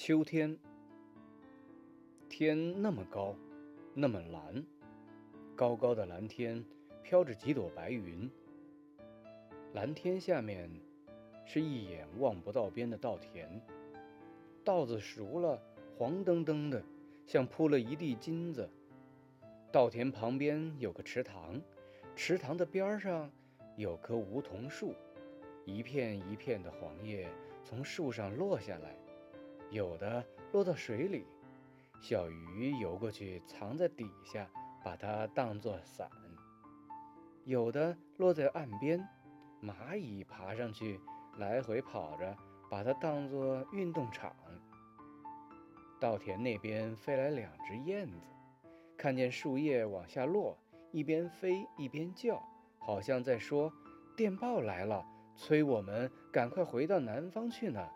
秋天，天那么高，那么蓝，高高的蓝天飘着几朵白云。蓝天下面是一眼望不到边的稻田，稻子熟了，黄澄澄的，像铺了一地金子。稻田旁边有个池塘，池塘的边上有棵梧桐树，一片一片的黄叶从树上落下来。有的落到水里，小鱼游过去藏在底下，把它当作伞；有的落在岸边，蚂蚁爬上去，来回跑着，把它当作运动场。稻田那边飞来两只燕子，看见树叶往下落，一边飞一边叫，好像在说：“电报来了，催我们赶快回到南方去呢。”